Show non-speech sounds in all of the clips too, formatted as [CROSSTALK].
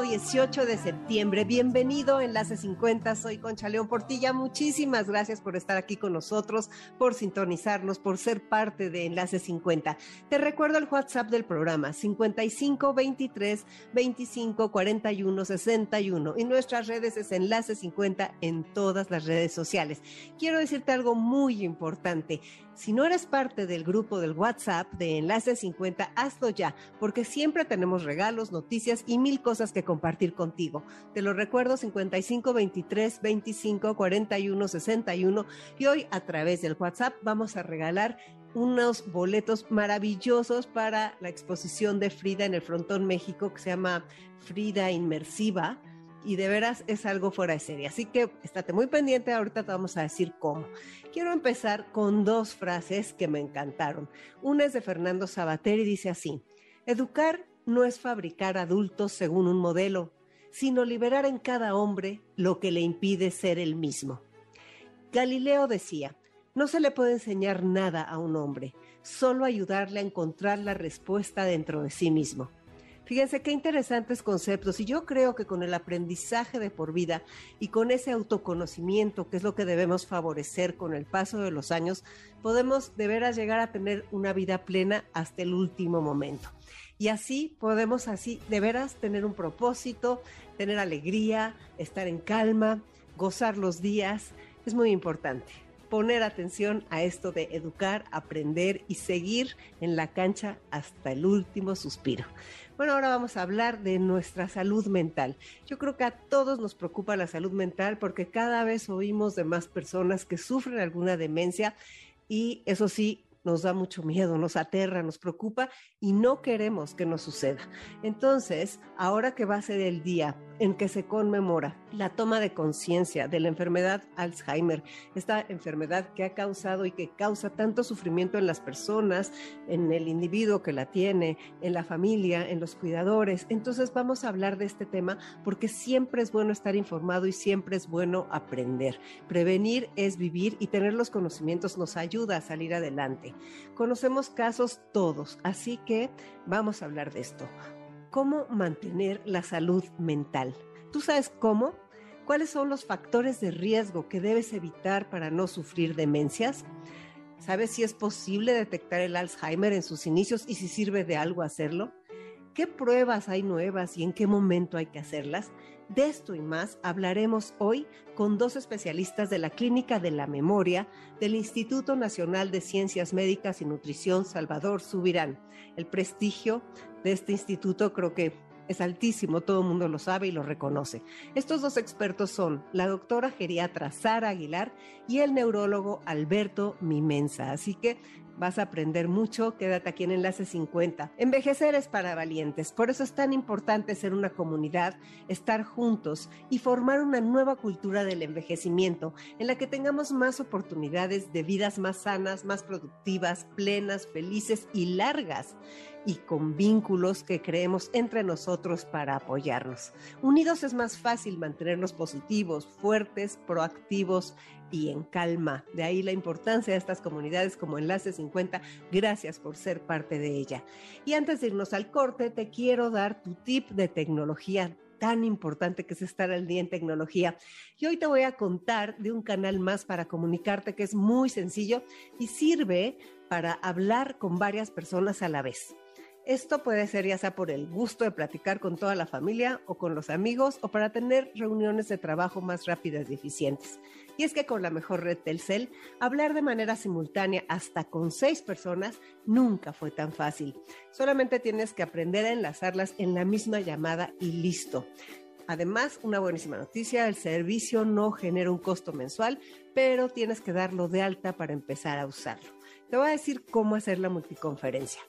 18 de septiembre. Bienvenido Enlace 50. Soy Concha León Portilla. Muchísimas gracias por estar aquí con nosotros, por sintonizarnos, por ser parte de Enlace 50. Te recuerdo el WhatsApp del programa 55 23 25 41 61 y nuestras redes es Enlace 50 en todas las redes sociales. Quiero decirte algo muy importante. Si no eres parte del grupo del WhatsApp de Enlace 50, hazlo ya, porque siempre tenemos regalos, noticias y mil cosas que compartir contigo. Te lo recuerdo 55 23 25 41 61 y hoy a través del WhatsApp vamos a regalar unos boletos maravillosos para la exposición de Frida en el Frontón México que se llama Frida Inmersiva y de veras es algo fuera de serie. Así que estate muy pendiente, ahorita te vamos a decir cómo. Quiero empezar con dos frases que me encantaron. Una es de Fernando Sabater y dice así, educar no es fabricar adultos según un modelo, sino liberar en cada hombre lo que le impide ser el mismo. Galileo decía, no se le puede enseñar nada a un hombre, solo ayudarle a encontrar la respuesta dentro de sí mismo. Fíjense qué interesantes conceptos y yo creo que con el aprendizaje de por vida y con ese autoconocimiento, que es lo que debemos favorecer con el paso de los años, podemos de veras llegar a tener una vida plena hasta el último momento. Y así podemos así de veras tener un propósito, tener alegría, estar en calma, gozar los días. Es muy importante poner atención a esto de educar, aprender y seguir en la cancha hasta el último suspiro. Bueno, ahora vamos a hablar de nuestra salud mental. Yo creo que a todos nos preocupa la salud mental porque cada vez oímos de más personas que sufren alguna demencia y eso sí, nos da mucho miedo, nos aterra, nos preocupa y no queremos que nos suceda. Entonces, ahora que va a ser el día en que se conmemora la toma de conciencia de la enfermedad Alzheimer, esta enfermedad que ha causado y que causa tanto sufrimiento en las personas, en el individuo que la tiene, en la familia, en los cuidadores. Entonces vamos a hablar de este tema porque siempre es bueno estar informado y siempre es bueno aprender. Prevenir es vivir y tener los conocimientos nos ayuda a salir adelante. Conocemos casos todos, así que vamos a hablar de esto cómo mantener la salud mental. ¿Tú sabes cómo? ¿Cuáles son los factores de riesgo que debes evitar para no sufrir demencias? ¿Sabes si es posible detectar el Alzheimer en sus inicios y si sirve de algo hacerlo? ¿Qué pruebas hay nuevas y en qué momento hay que hacerlas? De esto y más hablaremos hoy con dos especialistas de la Clínica de la Memoria del Instituto Nacional de Ciencias Médicas y Nutrición Salvador Subirán. El prestigio de este instituto creo que es altísimo, todo el mundo lo sabe y lo reconoce. Estos dos expertos son la doctora geriatra Sara Aguilar y el neurólogo Alberto Mimensa. Así que vas a aprender mucho, quédate aquí en Enlace 50. Envejecer es para valientes, por eso es tan importante ser una comunidad, estar juntos y formar una nueva cultura del envejecimiento en la que tengamos más oportunidades de vidas más sanas, más productivas, plenas, felices y largas y con vínculos que creemos entre nosotros para apoyarnos. Unidos es más fácil mantenernos positivos, fuertes, proactivos y en calma. De ahí la importancia de estas comunidades como Enlace 50. Gracias por ser parte de ella. Y antes de irnos al corte, te quiero dar tu tip de tecnología tan importante que es estar al día en tecnología. Y hoy te voy a contar de un canal más para comunicarte que es muy sencillo y sirve para hablar con varias personas a la vez. Esto puede ser ya sea por el gusto de platicar con toda la familia o con los amigos o para tener reuniones de trabajo más rápidas y eficientes. Y es que con la mejor red Telcel, hablar de manera simultánea hasta con seis personas nunca fue tan fácil. Solamente tienes que aprender a enlazarlas en la misma llamada y listo. Además, una buenísima noticia, el servicio no genera un costo mensual, pero tienes que darlo de alta para empezar a usarlo. Te voy a decir cómo hacer la multiconferencia.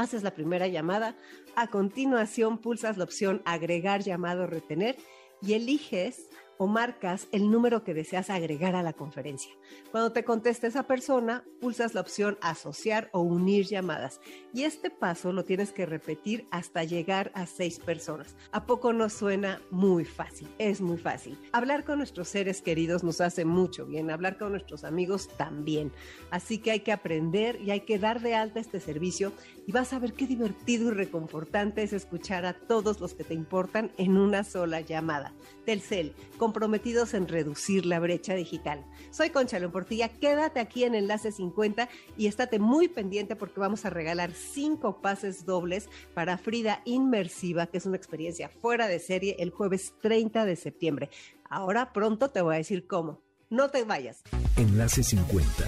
Haces la primera llamada, a continuación pulsas la opción agregar llamado retener y eliges o marcas el número que deseas agregar a la conferencia. Cuando te conteste esa persona, pulsas la opción asociar o unir llamadas. Y este paso lo tienes que repetir hasta llegar a seis personas. ¿A poco nos suena muy fácil? Es muy fácil. Hablar con nuestros seres queridos nos hace mucho bien, hablar con nuestros amigos también. Así que hay que aprender y hay que dar de alta este servicio y vas a ver qué divertido y reconfortante es escuchar a todos los que te importan en una sola llamada. Telcel, comprometidos en reducir la brecha digital. Soy Concha Portilla, quédate aquí en Enlace 50 y estate muy pendiente porque vamos a regalar cinco pases dobles para Frida Inmersiva, que es una experiencia fuera de serie el jueves 30 de septiembre. Ahora pronto te voy a decir cómo. No te vayas. Enlace 50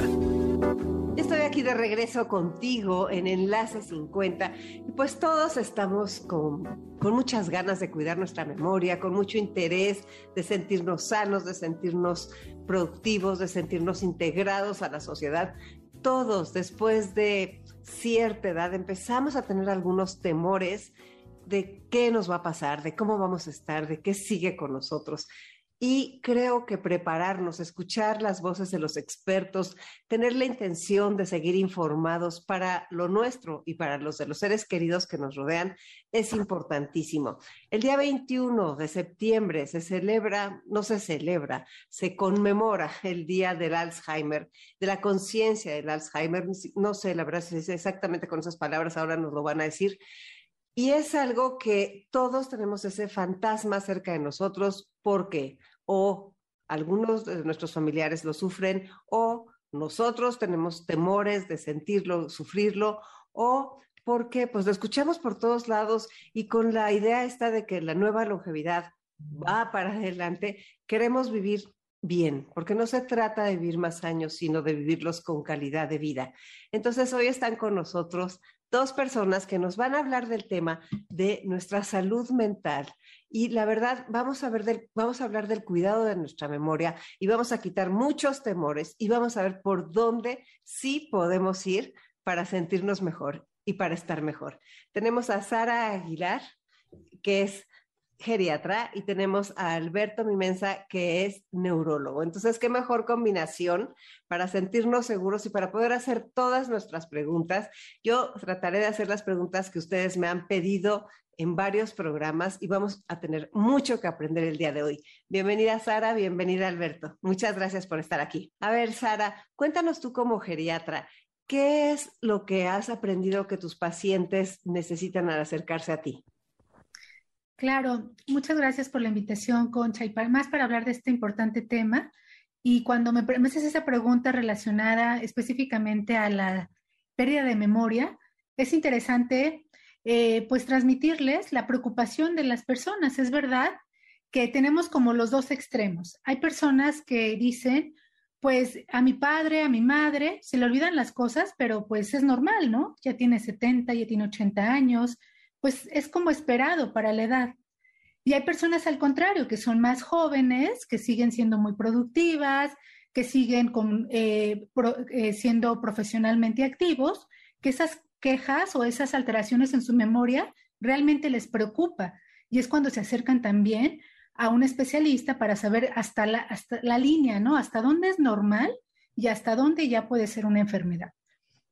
Estoy de regreso contigo en Enlace 50 y pues todos estamos con, con, muchas ganas de cuidar nuestra memoria, con mucho interés de sentirnos sanos, de sentirnos productivos, de sentirnos integrados a la sociedad. Todos después de cierta edad empezamos a tener algunos temores de qué nos va a pasar, de cómo vamos a estar, de qué sigue con nosotros. Y creo que prepararnos, escuchar las voces de los expertos, tener la intención de seguir informados para lo nuestro y para los de los seres queridos que nos rodean es importantísimo. El día 21 de septiembre se celebra, no se celebra, se conmemora el Día del Alzheimer, de la conciencia del Alzheimer. No sé, la verdad, es exactamente con esas palabras, ahora nos lo van a decir. Y es algo que todos tenemos ese fantasma cerca de nosotros porque o algunos de nuestros familiares lo sufren o nosotros tenemos temores de sentirlo, sufrirlo o porque pues lo escuchamos por todos lados y con la idea esta de que la nueva longevidad va para adelante, queremos vivir bien, porque no se trata de vivir más años, sino de vivirlos con calidad de vida. Entonces, hoy están con nosotros dos personas que nos van a hablar del tema de nuestra salud mental. Y la verdad, vamos a, ver vamos a hablar del cuidado de nuestra memoria y vamos a quitar muchos temores y vamos a ver por dónde sí podemos ir para sentirnos mejor y para estar mejor. Tenemos a Sara Aguilar, que es geriatra y tenemos a Alberto Mimensa, que es neurólogo. Entonces, qué mejor combinación para sentirnos seguros y para poder hacer todas nuestras preguntas. Yo trataré de hacer las preguntas que ustedes me han pedido en varios programas y vamos a tener mucho que aprender el día de hoy. Bienvenida Sara, bienvenida Alberto. Muchas gracias por estar aquí. A ver, Sara, cuéntanos tú como geriatra, ¿qué es lo que has aprendido que tus pacientes necesitan al acercarse a ti? Claro, muchas gracias por la invitación, Concha, y más para hablar de este importante tema. Y cuando me, me haces esa pregunta relacionada específicamente a la pérdida de memoria, es interesante eh, pues transmitirles la preocupación de las personas. Es verdad que tenemos como los dos extremos. Hay personas que dicen, pues a mi padre, a mi madre, se le olvidan las cosas, pero pues es normal, ¿no? Ya tiene 70, ya tiene 80 años, pues es como esperado para la edad. Y hay personas al contrario, que son más jóvenes, que siguen siendo muy productivas, que siguen eh, eh, siendo profesionalmente activos, que esas quejas o esas alteraciones en su memoria realmente les preocupa. Y es cuando se acercan también a un especialista para saber hasta la, hasta la línea, ¿no? Hasta dónde es normal y hasta dónde ya puede ser una enfermedad.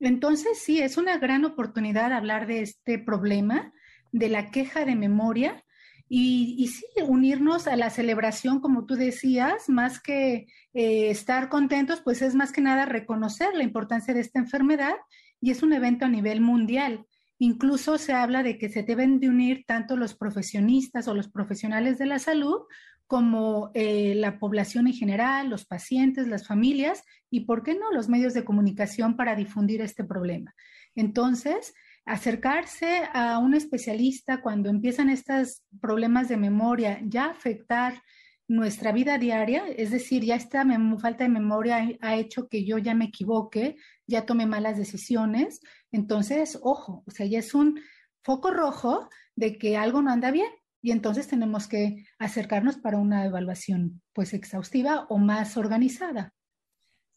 Entonces, sí, es una gran oportunidad hablar de este problema de la queja de memoria y, sí, unirnos a la celebración, como tú decías, más que eh, estar contentos, pues es más que nada reconocer la importancia de esta enfermedad y es un evento a nivel mundial. Incluso se habla de que se deben de unir tanto los profesionistas o los profesionales de la salud como eh, la población en general, los pacientes, las familias y, ¿por qué no?, los medios de comunicación para difundir este problema. Entonces, acercarse a un especialista cuando empiezan estos problemas de memoria ya afectar nuestra vida diaria, es decir, ya esta falta de memoria ha hecho que yo ya me equivoque, ya tome malas decisiones, entonces, ojo, o sea, ya es un foco rojo de que algo no anda bien y entonces tenemos que acercarnos para una evaluación pues exhaustiva o más organizada.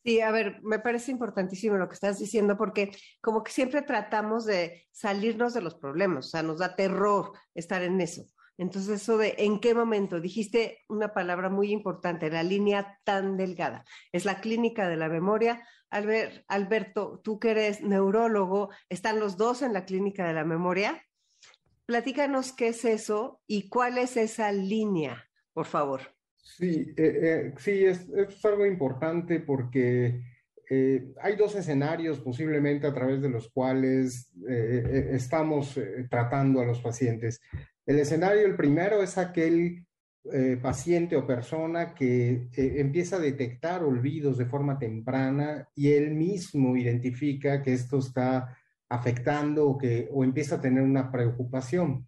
Sí, a ver, me parece importantísimo lo que estás diciendo porque como que siempre tratamos de salirnos de los problemas, o sea, nos da terror estar en eso. Entonces, eso de en qué momento, dijiste una palabra muy importante, la línea tan delgada. Es la clínica de la memoria. Albert, Alberto, tú que eres neurólogo, ¿están los dos en la clínica de la memoria? Platícanos qué es eso y cuál es esa línea, por favor. Sí, eh, eh, sí, es, es, algo importante porque eh, hay dos escenarios posiblemente a través de los cuales estamos tratando a los pacientes. El escenario, el primero, es aquel paciente o persona que empieza a detectar olvidos de forma temprana y él mismo identifica que esto está afectando o que o empieza a tener una preocupación.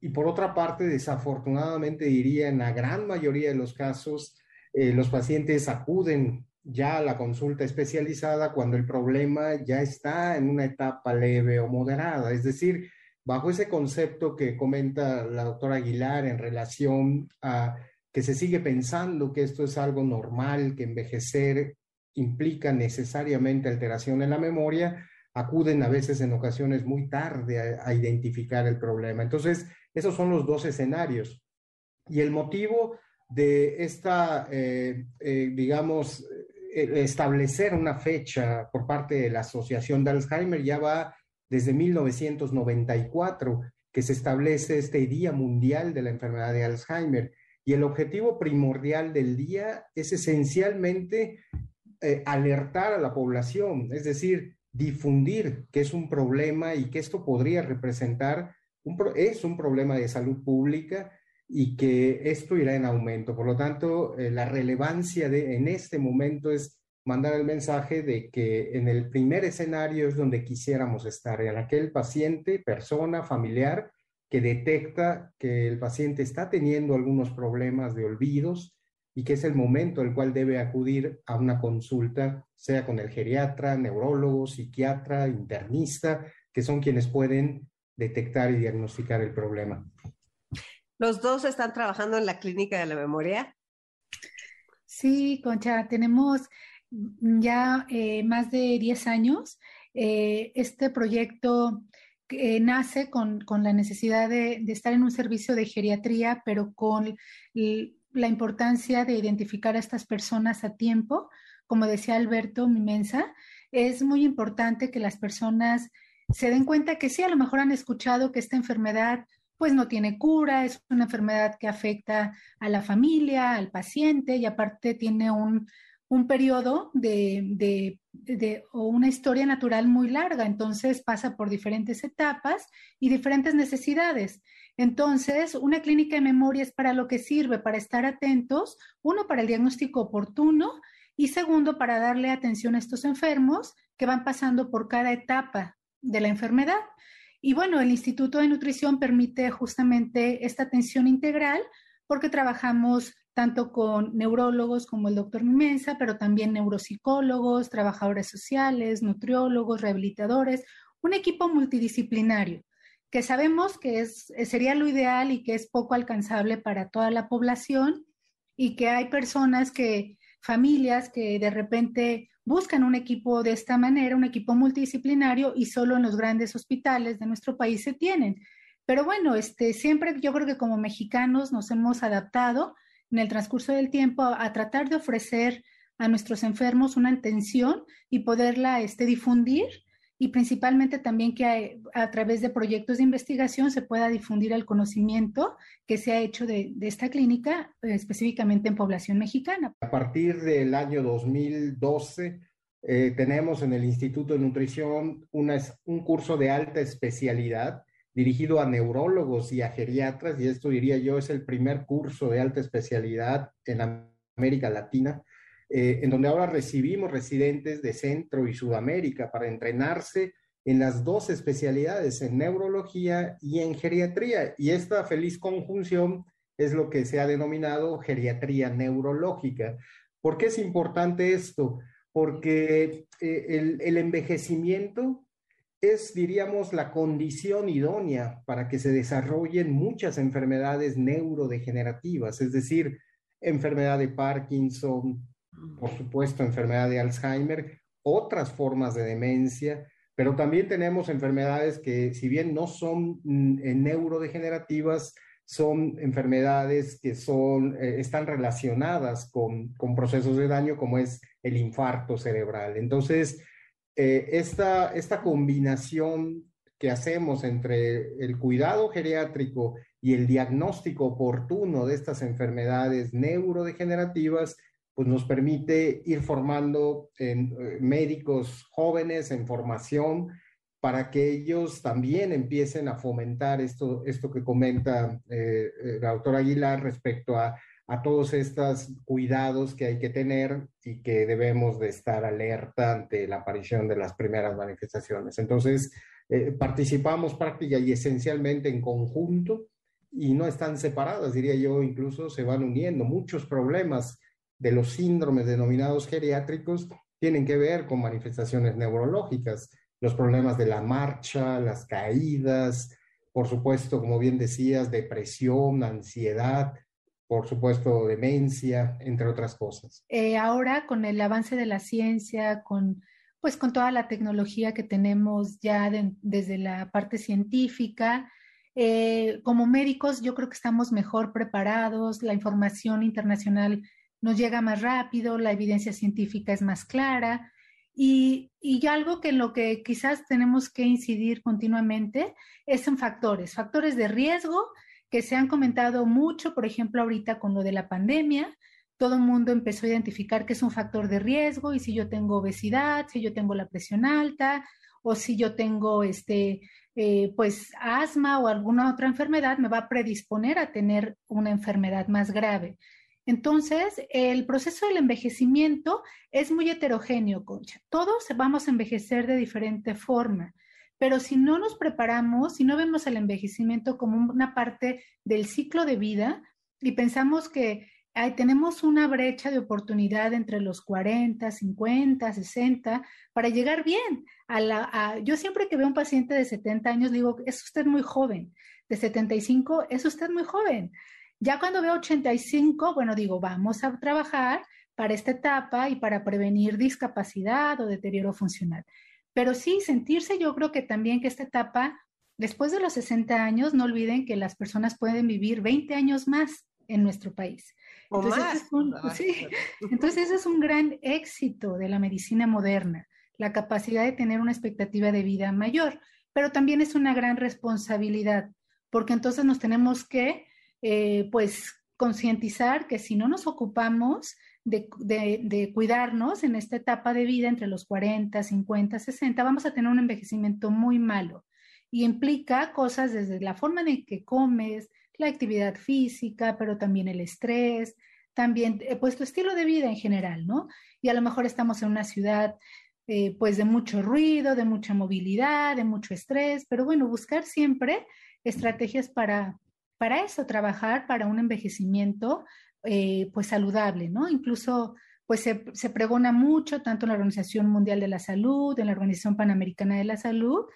Y por otra parte, desafortunadamente diría, en la gran mayoría de los casos, eh, los pacientes acuden ya a la consulta especializada cuando el problema ya está en una etapa leve o moderada. Es decir, bajo ese concepto que comenta la doctora Aguilar en relación a que se sigue pensando que esto es algo normal, que envejecer implica necesariamente alteración en la memoria, acuden a veces en ocasiones muy tarde a, a identificar el problema. Entonces, esos son los dos escenarios. Y el motivo de esta, eh, eh, digamos, eh, establecer una fecha por parte de la Asociación de Alzheimer ya va desde 1994, que se establece este Día Mundial de la Enfermedad de Alzheimer. Y el objetivo primordial del día es esencialmente alertar a la población, es decir, difundir que es un problema y que esto podría representar es un problema de salud pública y que esto irá en aumento. Por lo tanto, eh, la relevancia de, en este momento es mandar el mensaje de que en el primer escenario es donde quisiéramos estar, en aquel paciente, persona, familiar, que detecta que el paciente está teniendo algunos problemas de olvidos y que es el momento el cual debe acudir a una consulta, sea con el geriatra, neurólogo, psiquiatra, internista, que son quienes pueden detectar y diagnosticar el problema. ¿Los dos están trabajando en la clínica de la memoria? Sí, Concha, tenemos ya eh, más de 10 años. Eh, este proyecto eh, nace con, con, la necesidad de, de, estar en un servicio de geriatría, pero con la importancia de identificar a estas personas a tiempo. Como decía Alberto Mimensa, es muy importante que las personas se den cuenta que sí, a lo mejor han escuchado que esta enfermedad pues no tiene cura, es una enfermedad que afecta a la familia, al paciente y aparte tiene un, un periodo de, de, de, o una historia natural muy larga, entonces pasa por diferentes etapas y diferentes necesidades. Entonces, una clínica de memoria es para lo que sirve, para estar atentos, uno, para el diagnóstico oportuno y segundo, para darle atención a estos enfermos que van pasando por cada etapa de la enfermedad. Y bueno, el Instituto de Nutrición permite justamente esta atención integral porque trabajamos tanto con neurólogos como el doctor Mimensa, pero también neuropsicólogos, trabajadores sociales, nutriólogos, rehabilitadores, un equipo multidisciplinario que sabemos que es, sería lo ideal y que es poco alcanzable para toda la población y que hay personas que, familias que de repente buscan un equipo de esta manera, un equipo multidisciplinario y solo en los grandes hospitales de nuestro país se tienen. Pero bueno, este, siempre yo creo que como mexicanos nos hemos adaptado en el transcurso del tiempo a, tratar de ofrecer a nuestros enfermos una atención y poderla este, difundir y principalmente también que a, través de proyectos de investigación se pueda difundir el conocimiento que se ha hecho de, esta clínica, eh, específicamente en población mexicana. A partir del año 2012, eh, tenemos en el Instituto de Nutrición una, un curso de alta especialidad dirigido a neurólogos y a geriatras, y esto diría yo es el primer curso de alta especialidad en América Latina eh, en donde ahora recibimos residentes de Centro y Sudamérica para entrenarse en las dos especialidades, en neurología y en geriatría. Y esta feliz conjunción es lo que se ha denominado geriatría neurológica. ¿Por qué es importante esto? Porque eh, el, el envejecimiento es, diríamos, la condición idónea para que se desarrollen muchas enfermedades neurodegenerativas, es decir, enfermedad de Parkinson, por supuesto, enfermedad de Alzheimer, otras formas de demencia, pero también tenemos enfermedades que, si bien no son mm, neurodegenerativas, son enfermedades que son, eh, están relacionadas con, con, procesos de daño como es el infarto cerebral. Entonces, eh, esta, esta combinación que hacemos entre el cuidado geriátrico y el diagnóstico oportuno de estas enfermedades neurodegenerativas, pues nos permite ir formando en, eh, médicos jóvenes en formación para que ellos también empiecen a fomentar esto, esto que comenta eh, el doctor Aguilar respecto a, a todos estos cuidados que hay que tener y que debemos de estar alerta ante la aparición de las primeras manifestaciones. Entonces, eh, participamos práctica y esencialmente en conjunto y no están separadas, diría yo, incluso se van uniendo. Muchos problemas de los síndromes denominados geriátricos tienen que ver con manifestaciones neurológicas, los problemas de la marcha, las caídas, por supuesto, como bien decías, depresión, ansiedad, por supuesto, demencia, entre otras cosas. Eh, ahora, con el avance de la ciencia, con pues con toda la tecnología que tenemos ya desde la parte científica, eh, como médicos yo creo que estamos mejor preparados, la información internacional nos llega más rápido, la evidencia científica es más clara y, y algo que en lo que quizás tenemos que incidir continuamente es en factores, factores de riesgo que se han comentado mucho, por ejemplo, ahorita con lo de la pandemia, todo el mundo empezó a identificar que es un factor de riesgo y si yo tengo obesidad, si yo tengo la presión alta o si yo tengo este, eh, pues asma o alguna otra enfermedad, me va a predisponer a tener una enfermedad más grave. Entonces, el proceso del envejecimiento es muy heterogéneo, Concha. Todos vamos a envejecer de diferente forma, pero si no nos preparamos, si no vemos el envejecimiento como una parte del ciclo de vida y pensamos que tenemos una brecha de oportunidad entre los 40, 50, 60 para llegar bien. A la, yo siempre que veo un paciente de 70 años digo, es usted muy joven. De 75, es usted muy joven. Ya cuando veo 85, bueno, digo, vamos a trabajar para esta etapa y para prevenir discapacidad o deterioro funcional. Pero sí, sentirse yo creo que también que esta etapa, después de los 60 años, no olviden que las personas pueden vivir 20 años más en nuestro país. Entonces, Es un, sí. [LAUGHS] Entonces, es un gran éxito de la medicina moderna, la capacidad de tener una expectativa de vida mayor, pero también es una gran responsabilidad, porque entonces nos tenemos que, eh, pues, concientizar que si no nos ocupamos de, de, cuidarnos en esta etapa de vida entre los 40, 50, 60, vamos a tener un envejecimiento muy malo y implica cosas desde la forma en que comes, la actividad física, pero también el estrés, también eh, pues tu estilo de vida en general, ¿no? Y a lo mejor estamos en una ciudad eh, pues de mucho ruido, de mucha movilidad, de mucho estrés, pero bueno, buscar siempre estrategias para, para eso, trabajar para un envejecimiento eh, pues saludable, ¿no? Incluso pues se, pregona mucho, tanto en la Organización Mundial de la Salud, en la Organización Panamericana de la Salud,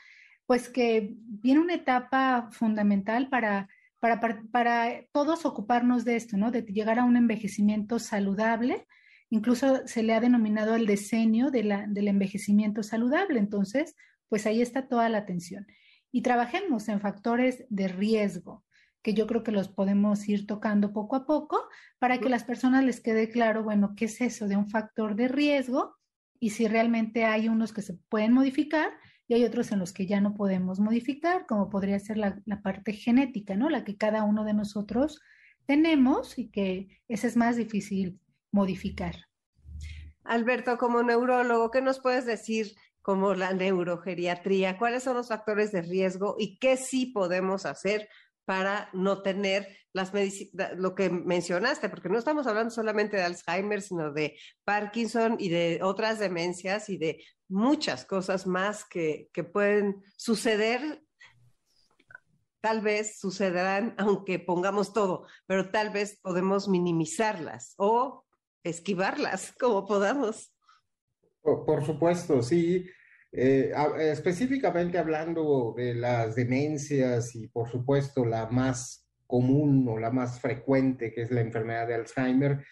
pues que viene una etapa fundamental para para, todos ocuparnos de esto, ¿no? De llegar a un envejecimiento saludable. Incluso se le ha denominado el decenio de del envejecimiento saludable. Entonces, pues ahí está toda la atención. Y trabajemos en factores de riesgo, que yo creo que los podemos ir tocando poco a poco para que las personas les quede claro, bueno, qué es eso de un factor de riesgo y si realmente hay unos que se pueden modificar y hay otros en los que ya no podemos modificar, como podría ser la, parte genética, ¿no? La que cada uno de nosotros tenemos y que esa es más difícil modificar. Alberto, como neurólogo, ¿qué nos puedes decir como la neurogeriatría? ¿Cuáles son los factores de riesgo y qué sí podemos hacer para no tener las lo que mencionaste, porque no estamos hablando solamente de Alzheimer, sino de Parkinson y de otras demencias y de muchas cosas más que, que pueden suceder. Tal vez sucederán aunque pongamos todo, pero tal vez podemos minimizarlas o esquivarlas como podamos. Por, supuesto, sí. Eh, específicamente hablando de las demencias y por supuesto la más común o la más frecuente, que es la enfermedad de Alzheimer,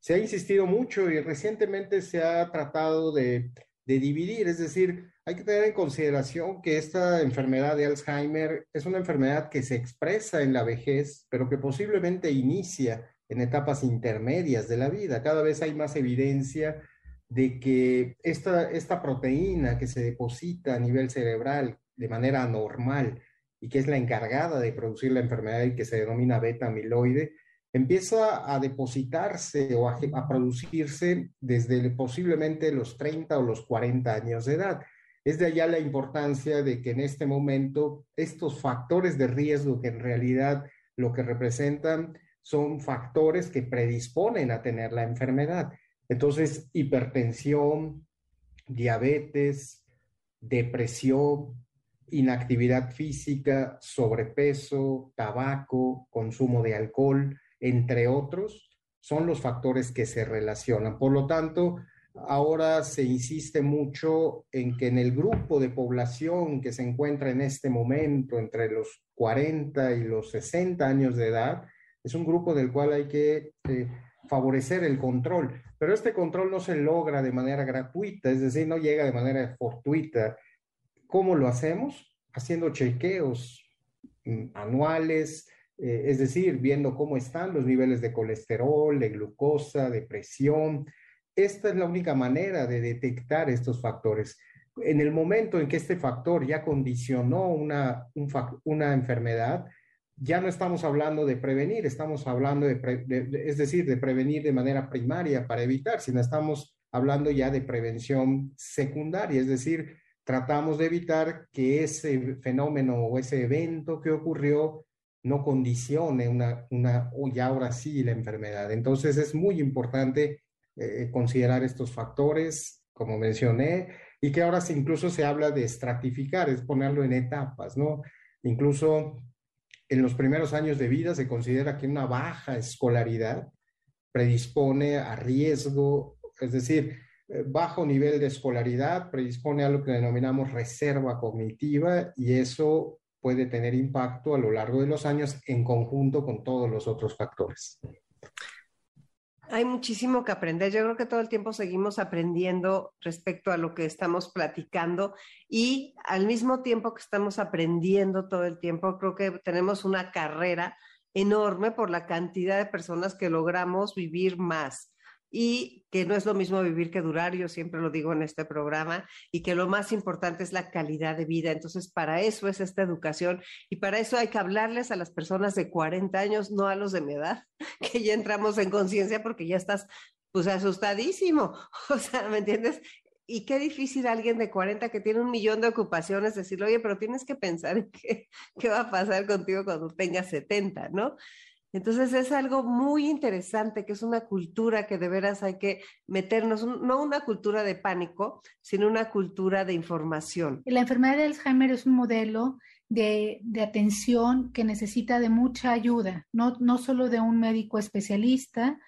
se ha insistido mucho y recientemente se ha tratado de, de dividir, es decir, hay que tener en consideración que esta enfermedad de Alzheimer es una enfermedad que se expresa en la vejez, pero que posiblemente inicia en etapas intermedias de la vida. Cada vez hay más evidencia de que esta, esta proteína que se deposita a nivel cerebral de manera anormal y que es la encargada de producir la enfermedad y que se denomina beta amiloide, empieza a depositarse o a, producirse desde posiblemente los 30 o los 40 años de edad. Es de allá la importancia de que en este momento estos factores de riesgo que en realidad lo que representan son factores que predisponen a tener la enfermedad. Entonces, hipertensión, diabetes, depresión, inactividad física, sobrepeso, tabaco, consumo de alcohol, entre otros, son los factores que se relacionan. Por lo tanto, ahora se insiste mucho en que en el grupo de población que se encuentra en este momento entre los 40 y los 60 años de edad, es un grupo del cual hay que eh, favorecer el control, pero este control no se logra de manera gratuita, es decir, no llega de manera fortuita. ¿Cómo lo hacemos? Haciendo chequeos mm, anuales, eh, es decir, viendo cómo están los niveles de colesterol, de glucosa, de presión. Esta es la única manera de detectar estos factores. En el momento en que este factor ya condicionó una, una enfermedad, ya no estamos hablando de prevenir, estamos hablando de, es decir, de prevenir de manera primaria para evitar, sino estamos hablando ya de prevención secundaria, es decir, tratamos de evitar que ese fenómeno o ese evento que ocurrió no condicione una, una o ya ahora sí la enfermedad. Entonces es muy importante eh, considerar estos factores, como mencioné, y que ahora incluso se habla de estratificar, es ponerlo en etapas, ¿no? Incluso en los primeros años de vida se considera que una baja escolaridad predispone a riesgo, es decir, eh, bajo nivel de escolaridad predispone a lo que denominamos reserva cognitiva y eso puede tener impacto a lo largo de los años en conjunto con todos los otros factores. Hay muchísimo que aprender. Yo creo que todo el tiempo seguimos aprendiendo respecto a lo que estamos platicando y al mismo tiempo que estamos aprendiendo todo el tiempo, creo que tenemos una carrera enorme por la cantidad de personas que logramos vivir más y que no es lo mismo vivir que durar, yo siempre lo digo en este programa, y que lo más importante es la calidad de vida. Entonces, para eso es esta educación y para eso hay que hablarles a las personas de 40 años, no a los de mi edad, [LAUGHS] que ya entramos en conciencia porque ya estás pues asustadísimo. [LAUGHS] O sea, ¿me entiendes? Y qué difícil alguien de 40 que tiene un millón de ocupaciones decirle, oye, pero tienes que pensar en qué, qué va a pasar contigo cuando tengas 70, ¿no? Entonces es algo muy interesante, que es una cultura que de veras hay que meternos, no una cultura de pánico, sino una cultura de información. La enfermedad de Alzheimer es un modelo de, atención que necesita de mucha ayuda, no, no solo de un médico especialista,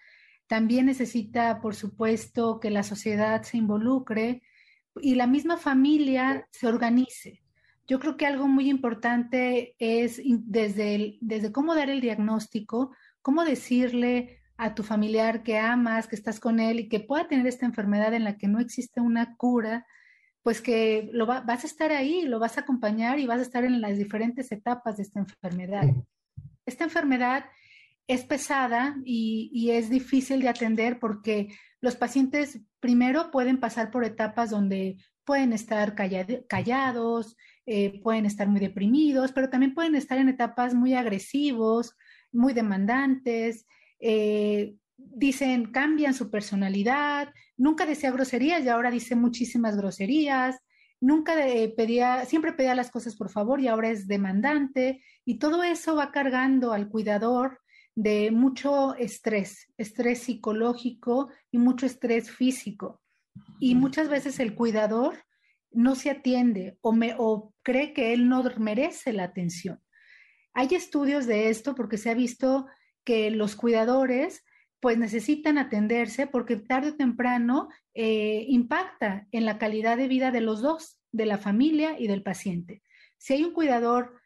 también necesita, por supuesto, que la sociedad se involucre y la misma familia se organice. Yo creo que algo muy importante es desde, desde cómo dar el diagnóstico, cómo decirle a tu familiar que amas, que estás con él y que pueda tener esta enfermedad en la que no existe una cura, pues que lo vas a estar ahí, lo vas a acompañar y vas a estar en las diferentes etapas de esta enfermedad. Esta enfermedad es pesada y, y es difícil de atender porque los pacientes primero pueden pasar por etapas donde pueden estar callados, eh, pueden estar muy deprimidos, pero también pueden estar en etapas muy agresivos, muy demandantes, eh, dicen, cambian su personalidad, nunca decía groserías y ahora dice muchísimas groserías, nunca pedía, siempre pedía las cosas por favor y ahora es demandante y todo eso va cargando al cuidador de mucho estrés, estrés psicológico y mucho estrés físico. Y muchas veces el cuidador no se atiende o, me, o cree que él no merece la atención. Hay estudios de esto porque se ha visto que los cuidadores pues necesitan atenderse porque tarde o temprano eh, impacta en la calidad de vida de los dos, de la familia y del paciente. Si hay un cuidador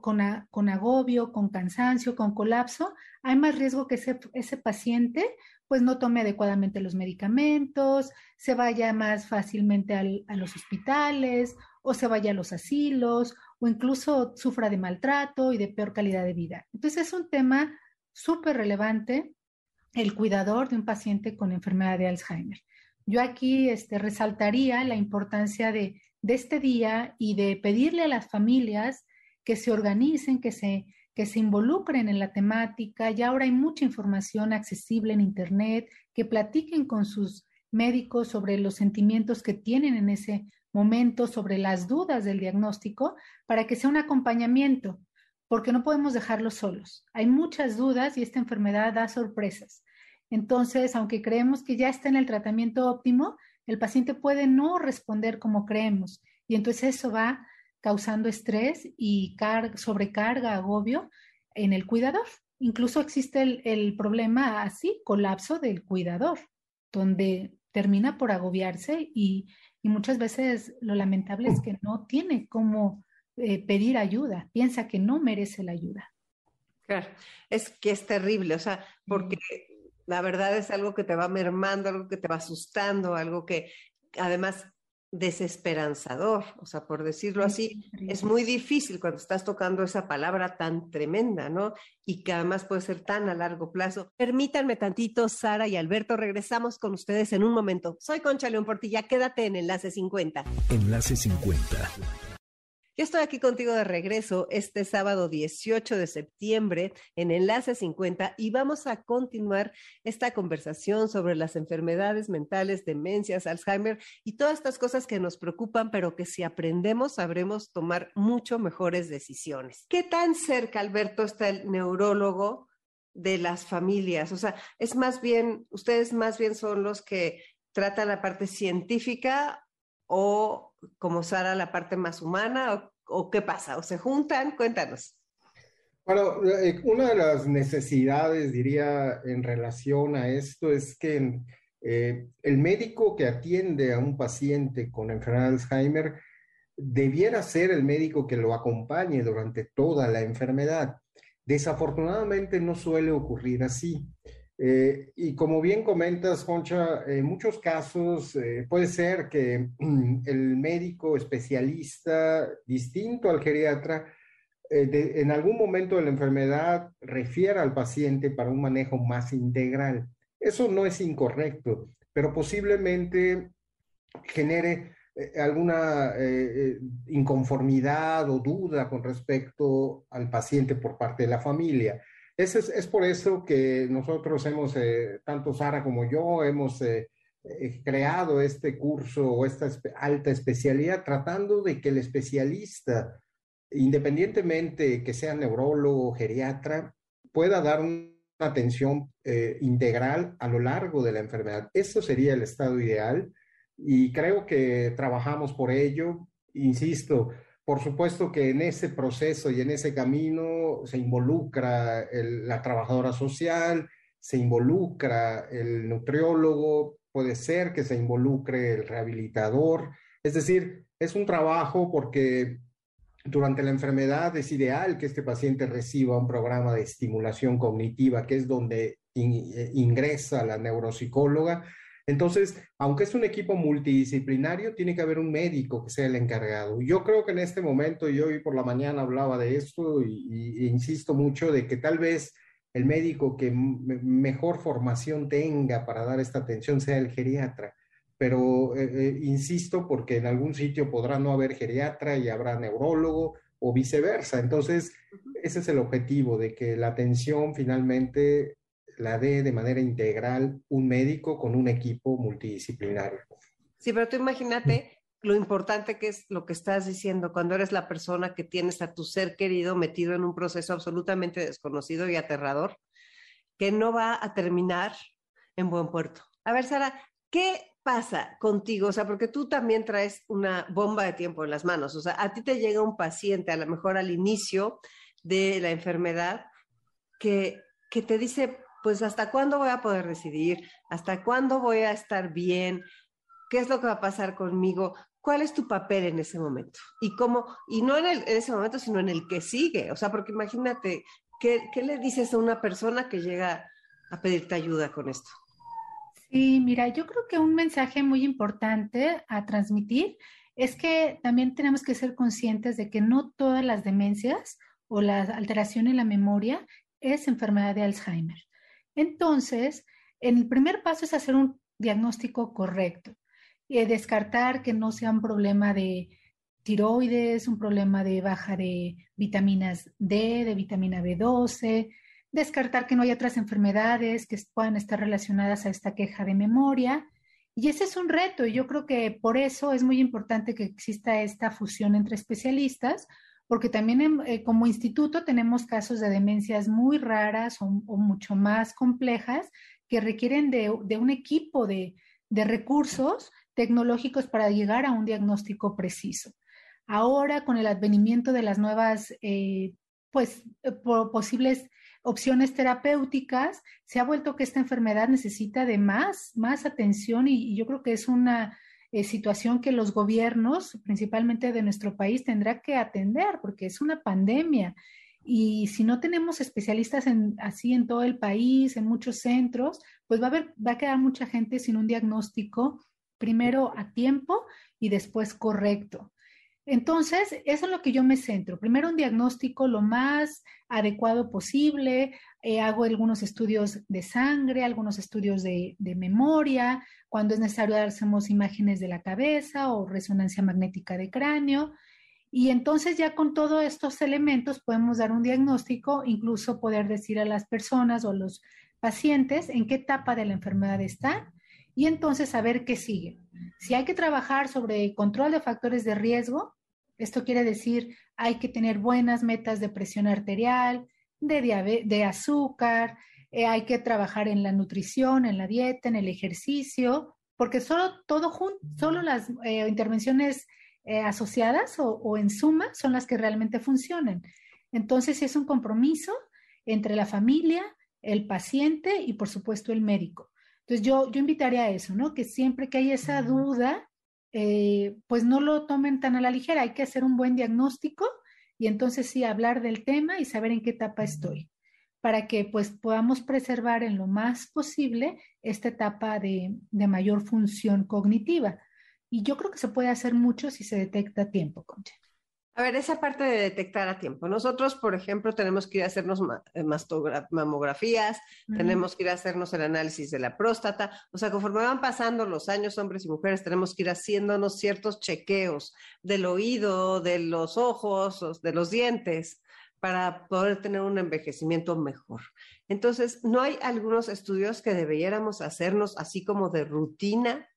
con, con, agobio, con cansancio, con colapso, hay más riesgo que ese, ese paciente pues no tome adecuadamente los medicamentos, se vaya más fácilmente a los hospitales o se vaya a los asilos o incluso sufra de maltrato y de peor calidad de vida. Entonces es un tema súper relevante el cuidador de un paciente con enfermedad de Alzheimer. Yo aquí este, resaltaría la importancia de, de este día y de pedirle a las familias que se organicen, que se que se involucren en la temática. Ya ahora hay mucha información accesible en Internet, que platiquen con sus médicos sobre los sentimientos que tienen en ese momento, sobre las dudas del diagnóstico, para que sea un acompañamiento, porque no podemos dejarlos solos. Hay muchas dudas y esta enfermedad da sorpresas. Entonces, aunque creemos que ya está en el tratamiento óptimo, el paciente puede no responder como creemos y entonces eso va causando estrés y sobrecarga, agobio en el cuidador. Incluso existe el, problema así, colapso del cuidador, donde termina por agobiarse y, muchas veces lo lamentable es que no tiene cómo eh, pedir ayuda, piensa que no merece la ayuda. Claro, es que es terrible, o sea, porque la verdad es algo que te va mermando, algo que te va asustando, algo que además desesperanzador, o sea, por decirlo así, es muy difícil cuando estás tocando esa palabra tan tremenda, ¿no? Y que además puede ser tan a largo plazo. Permítanme tantito, Sara y Alberto, regresamos con ustedes en un momento. Soy Concha León Portilla, quédate en Enlace 50. Enlace 50. Yo estoy aquí contigo de regreso este sábado 18 de septiembre en Enlace 50 y vamos a continuar esta conversación sobre las enfermedades mentales, demencias, Alzheimer y todas estas cosas que nos preocupan, pero que si aprendemos sabremos tomar mucho mejores decisiones. ¿Qué tan cerca, Alberto, está el neurólogo de las familias? O sea, es más bien, ustedes más bien son los que tratan la parte científica o como Sara la parte más humana o, qué pasa? ¿O se juntan? Cuéntanos. Bueno, eh, una de las necesidades, diría, en relación a esto es que eh, el médico que atiende a un paciente con enfermedad de Alzheimer debiera ser el médico que lo acompañe durante toda la enfermedad. Desafortunadamente no suele ocurrir así. Eh, y como bien comentas, Concha, en muchos casos eh, puede ser que [CLEARS THROAT] el médico especialista distinto al geriatra eh, en algún momento de la enfermedad refiera al paciente para un manejo más integral. Eso no es incorrecto, pero posiblemente genere alguna inconformidad o duda con respecto al paciente por parte de la familia. Es, es, por eso que nosotros hemos, eh, tanto Sara como yo, hemos eh, eh, creado este curso o esta alta especialidad tratando de que el especialista, independientemente que sea neurólogo o geriatra, pueda dar una atención integral a lo largo de la enfermedad. Eso sería el estado ideal y creo que trabajamos por ello. Insisto, por supuesto que en ese proceso y en ese camino se involucra la trabajadora social, se involucra el nutriólogo, puede ser que se involucre el rehabilitador. Es decir, es un trabajo porque durante la enfermedad es ideal que este paciente reciba un programa de estimulación cognitiva, que es donde eh, ingresa la neuropsicóloga entonces, aunque es un equipo multidisciplinario, tiene que haber un médico que sea el encargado. Yo creo que en este momento, yo hoy por la mañana hablaba de esto y, insisto mucho de que tal vez el médico que mejor formación tenga para dar esta atención sea el geriatra. Pero eh, eh, insisto porque en algún sitio podrá no haber geriatra y habrá neurólogo o viceversa. Entonces, ese es el objetivo, de que la atención finalmente la dé de manera integral un médico con un equipo multidisciplinario. Sí, pero tú imagínate lo importante que es lo que estás diciendo cuando eres la persona que tienes a tu ser querido metido en un proceso absolutamente desconocido y aterrador que no va a terminar en buen puerto. A ver, Sara, ¿qué pasa contigo? O sea, porque tú también traes una bomba de tiempo en las manos. O sea, a ti te llega un paciente, a lo mejor al inicio de la enfermedad, que, que te dice, pues hasta cuándo voy a poder decidir, hasta cuándo voy a estar bien, qué es lo que va a pasar conmigo. ¿cuál es tu papel en ese momento? Y cómo, y no en, en ese momento, sino en el que sigue. O sea, porque imagínate, ¿qué, ¿qué le dices a una persona que llega a pedirte ayuda con esto? Sí, mira, yo creo que un mensaje muy importante a transmitir es que también tenemos que ser conscientes de que no todas las demencias o la alteración en la memoria es enfermedad de Alzheimer. Entonces, el primer paso es hacer un diagnóstico correcto y descartar que no sea un problema de tiroides, un problema de baja de vitaminas D, de vitamina B12, descartar que no hay otras enfermedades que puedan estar relacionadas a esta queja de memoria. Y ese es un reto y yo creo que por eso es muy importante que exista esta fusión entre especialistas, porque también eh, como instituto tenemos casos de demencias muy raras o, mucho más complejas que requieren de, un equipo de, recursos tecnológicos para llegar a un diagnóstico preciso. Ahora, con el advenimiento de las nuevas, eh, pues, eh, posibles opciones terapéuticas, se ha vuelto que esta enfermedad necesita de más, más atención y, yo creo que es una eh, situación que los gobiernos, principalmente de nuestro país, tendrá que atender porque es una pandemia. Y si no tenemos especialistas así en todo el país, en muchos centros, pues va a, haber, va a quedar mucha gente sin un diagnóstico primero a tiempo y después correcto. Entonces, eso es lo que yo me centro. Primero un diagnóstico lo más adecuado posible, eh, hago algunos estudios de sangre, algunos estudios de, memoria, cuando es necesario hacemos imágenes de la cabeza o resonancia magnética de cráneo. Y entonces ya con todos estos elementos podemos dar un diagnóstico, incluso poder decir a las personas o a los pacientes en qué etapa de la enfermedad están y entonces saber qué sigue. Si hay que trabajar sobre control de factores de riesgo, esto quiere decir, hay que tener buenas metas de presión arterial, de, de azúcar, eh, hay que trabajar en la nutrición, en la dieta, en el ejercicio, porque solo todo solo las eh, intervenciones eh, asociadas o, o, en suma son las que realmente funcionan. Entonces es un compromiso entre la familia, el paciente y por supuesto el médico. Entonces yo, yo invitaría a eso, ¿no? Que siempre que hay esa duda, pues no lo tomen tan a la ligera, hay que hacer un buen diagnóstico y entonces sí hablar del tema y saber en qué etapa estoy, para que pues podamos preservar en lo más posible esta etapa de, de mayor función cognitiva. Y yo creo que se puede hacer mucho si se detecta a tiempo, Concha. A ver, esa parte de detectar a tiempo. Nosotros, por ejemplo, tenemos que ir a hacernos eh, mamografías, tenemos que ir a hacernos el análisis de la próstata. O sea, conforme van pasando los años, hombres y mujeres, tenemos que ir haciéndonos ciertos chequeos del oído, de los ojos, de los dientes, para poder tener un envejecimiento mejor. Entonces, ¿no hay algunos estudios que debiéramos hacernos así como de rutina?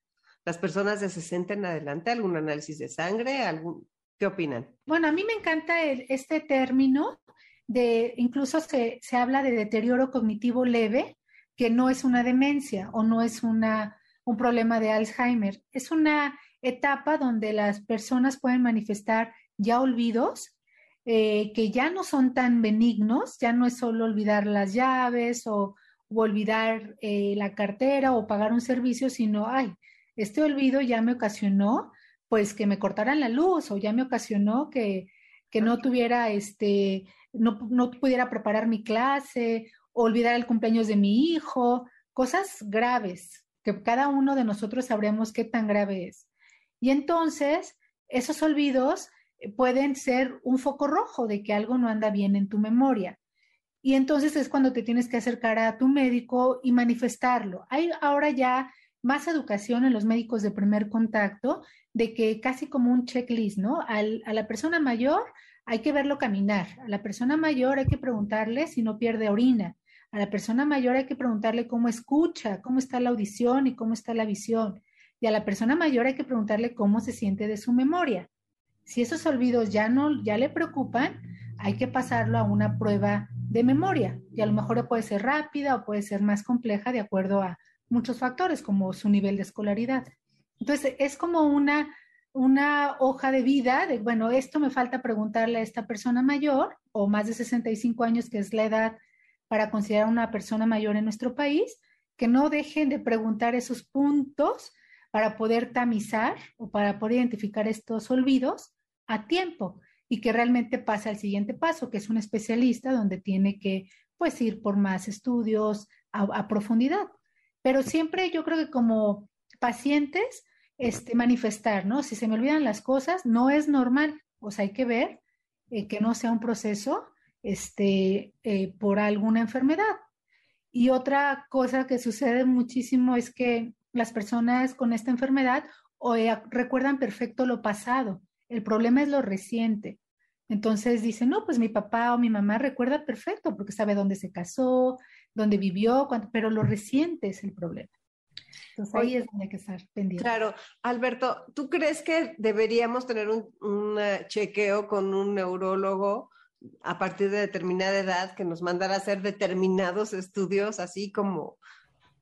Las personas de 60 en adelante, algún análisis de sangre, algún, ¿Qué opinan? Bueno, a mí me encanta este término de, incluso se, se, habla de deterioro cognitivo leve, que no es una demencia o no es una, un problema de Alzheimer. Es una etapa donde las personas pueden manifestar ya olvidos, eh, que ya no son tan benignos, ya no es solo olvidar las llaves o, olvidar eh, la cartera o pagar un servicio, sino, ay, este olvido ya me ocasionó pues que me cortaran la luz o ya me ocasionó que, que no tuviera, este, no, no pudiera preparar mi clase, o olvidar el cumpleaños de mi hijo, cosas graves, que cada uno de nosotros sabremos qué tan grave es. Y entonces, esos olvidos eh, pueden ser un foco rojo de que algo no anda bien en tu memoria. Y entonces es cuando te tienes que acercar a tu médico y manifestarlo. Hay ahora ya más educación en los médicos de primer contacto de que casi como un checklist, ¿no? a la persona mayor hay que verlo caminar, a la persona mayor hay que preguntarle si no pierde orina, a la persona mayor hay que preguntarle cómo escucha, cómo está la audición y cómo está la visión, y a la persona mayor hay que preguntarle cómo se siente de su memoria. Si esos olvidos ya no ya le preocupan, hay que pasarlo a una prueba de memoria, y a lo mejor puede ser rápida o puede ser más compleja de acuerdo a muchos factores como su nivel de escolaridad. Entonces, es como una, una hoja de vida de, bueno, esto me falta preguntarle a esta persona mayor o más de 65 años, que es la edad para considerar una persona mayor en nuestro país, que no dejen de preguntar esos puntos para poder tamizar o para poder identificar estos olvidos a tiempo y que realmente pase al siguiente paso, que es un especialista donde tiene que pues ir por más estudios a, profundidad. Pero siempre yo creo que como pacientes, este, manifestar, ¿no? Si se me olvidan las cosas, no es normal. O sea, hay que ver eh, que no sea un proceso este, eh, por alguna enfermedad. Y otra cosa que sucede muchísimo es que las personas con esta enfermedad o, eh, recuerdan perfecto lo pasado. El problema es lo reciente. Entonces dicen, no, pues mi papá o mi mamá recuerda perfecto porque sabe dónde se casó, dónde vivió, pero lo reciente es el problema. Entonces ahí es donde hay que estar pendiente. Claro, Alberto, ¿tú crees que deberíamos tener un, eh, chequeo con un neurólogo a partir de determinada edad que nos mandara a hacer determinados estudios así como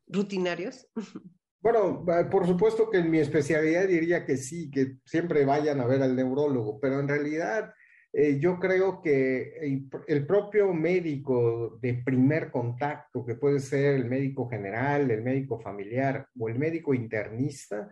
rutinarios? [LAUGHS] Bueno, por supuesto que en mi especialidad diría que sí, que siempre vayan a ver al neurólogo, pero en realidad eh, yo creo que el, propio médico de primer contacto, que puede ser el médico general, el médico familiar o el médico internista,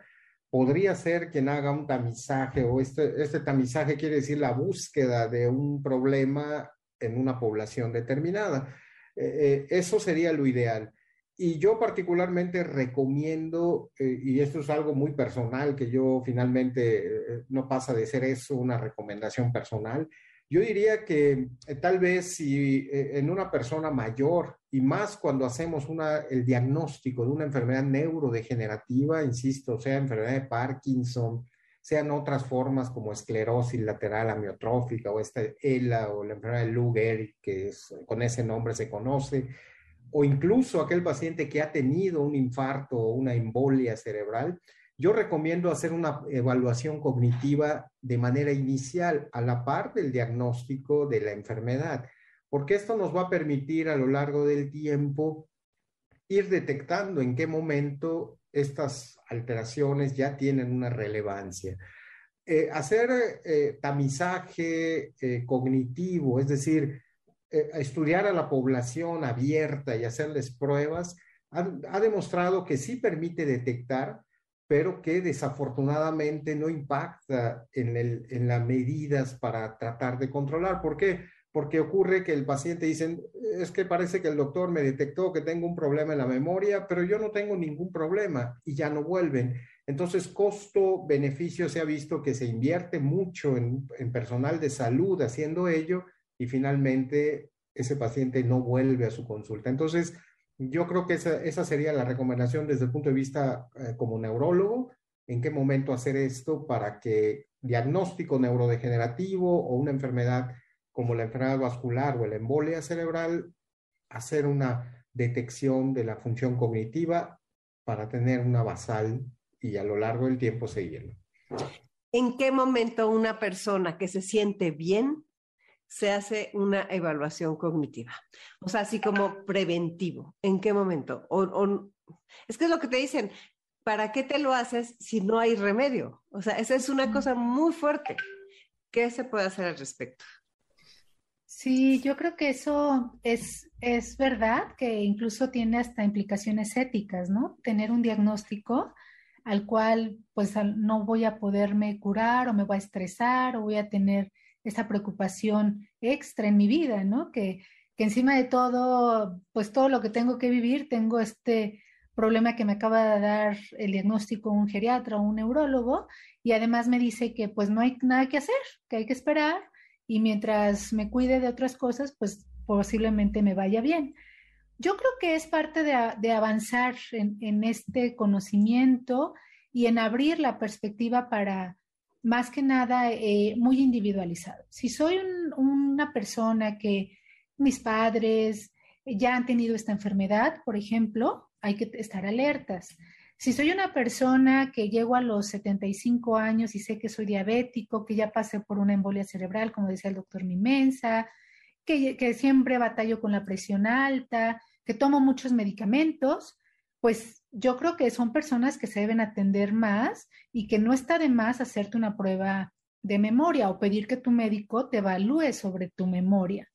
podría ser quien haga un tamizaje o este, este tamizaje quiere decir la búsqueda de un problema en una población determinada. Eh, eh, eso sería lo ideal. Y yo particularmente recomiendo, eh, y esto es algo muy personal, que yo finalmente eh, no pasa de ser eso una recomendación personal, yo diría que eh, tal vez si en una persona mayor, y más cuando hacemos una, el diagnóstico de una enfermedad neurodegenerativa, insisto, sea enfermedad de Parkinson, sean otras formas como esclerosis lateral amiotrófica o esta ELA o la enfermedad de Lou que con ese nombre se conoce, o incluso aquel paciente que ha tenido un infarto o una embolia cerebral, yo recomiendo hacer una evaluación cognitiva de manera inicial a la par del diagnóstico de la enfermedad, porque esto nos va a permitir a lo largo del tiempo ir detectando en qué momento estas alteraciones ya tienen una relevancia. Eh, hacer eh, tamizaje eh, cognitivo, es decir, eh, estudiar a la población abierta y hacerles pruebas, ha, demostrado que sí permite detectar, pero que desafortunadamente no impacta en, el, en las medidas para tratar de controlar. ¿Por qué? Porque ocurre que el paciente dice, es que parece que el doctor me detectó que tengo un problema en la memoria, pero yo no tengo ningún problema y ya no vuelven. Entonces, costo-beneficio se ha visto que se invierte mucho en personal de salud haciendo ello y finalmente ese paciente no vuelve a su consulta. Entonces, yo creo que esa, sería la recomendación desde el punto de vista eh, como neurólogo, en qué momento hacer esto para que diagnóstico neurodegenerativo o una enfermedad como la enfermedad vascular o la embolia cerebral, hacer una detección de la función cognitiva para tener una basal y a lo largo del tiempo seguirlo. ¿En qué momento una persona que se siente bien se hace una evaluación cognitiva. O sea, así como preventivo. ¿En qué momento? O, es que es lo que te dicen, ¿para qué te lo haces si no hay remedio? O sea, esa es una cosa muy fuerte. ¿Qué se puede hacer al respecto? Sí, yo creo que eso es, es verdad, que incluso tiene hasta implicaciones éticas, ¿no? Tener un diagnóstico al cual pues no voy a poderme curar o me voy a estresar o voy a tener esa preocupación extra en mi vida, ¿no? Que, que encima de todo, pues todo lo que tengo que vivir, tengo este problema que me acaba de dar el diagnóstico un geriatra o un neurólogo y además me dice que pues no hay nada que hacer, que hay que esperar y mientras me cuide de otras cosas, pues posiblemente me vaya bien. Yo creo que es parte de, avanzar en, este conocimiento y en abrir la perspectiva para, más que nada eh, muy individualizado. Si soy una persona que mis padres ya han tenido esta enfermedad, por ejemplo, hay que estar alertas. Si soy una persona que llego a los 75 años y sé que soy diabético, que ya pasé por una embolia cerebral, como decía el doctor Mimensa, que, que siempre batallo con la presión alta, que tomo muchos medicamentos, pues yo creo que son personas que se deben atender más y que no está de más hacerte una prueba de memoria o pedir que tu médico te evalúe sobre tu memoria.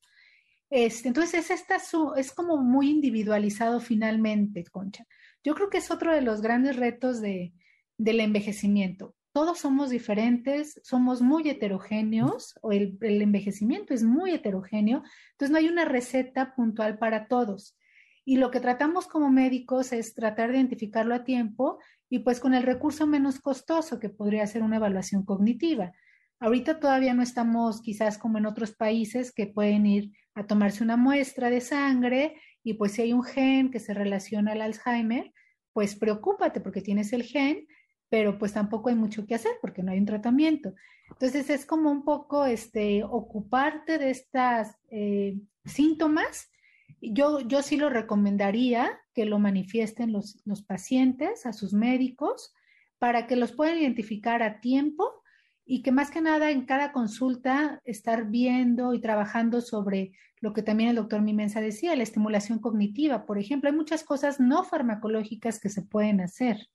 Este, entonces, es, es como muy individualizado finalmente, Concha. Yo creo que es otro de los grandes retos de, del envejecimiento. Todos somos diferentes, somos muy heterogéneos, o el, el envejecimiento es muy heterogéneo, entonces no hay una receta puntual para todos. Y lo que tratamos como médicos es tratar de identificarlo a tiempo y pues con el recurso menos costoso que podría ser una evaluación cognitiva. Ahorita todavía no estamos quizás como en otros países que pueden ir a tomarse una muestra de sangre y pues si hay un gen que se relaciona al Alzheimer, pues preocúpate porque tienes el gen, pero pues tampoco hay mucho que hacer porque no hay un tratamiento. Entonces es como un poco este, ocuparte de estas eh, síntomas yo, yo sí lo recomendaría que lo manifiesten los, los pacientes a sus médicos para que los puedan identificar a tiempo y que más que nada en cada consulta estar viendo y trabajando sobre lo que también el doctor Mimensa decía, la estimulación cognitiva, por ejemplo. Hay muchas cosas no farmacológicas que se pueden hacer.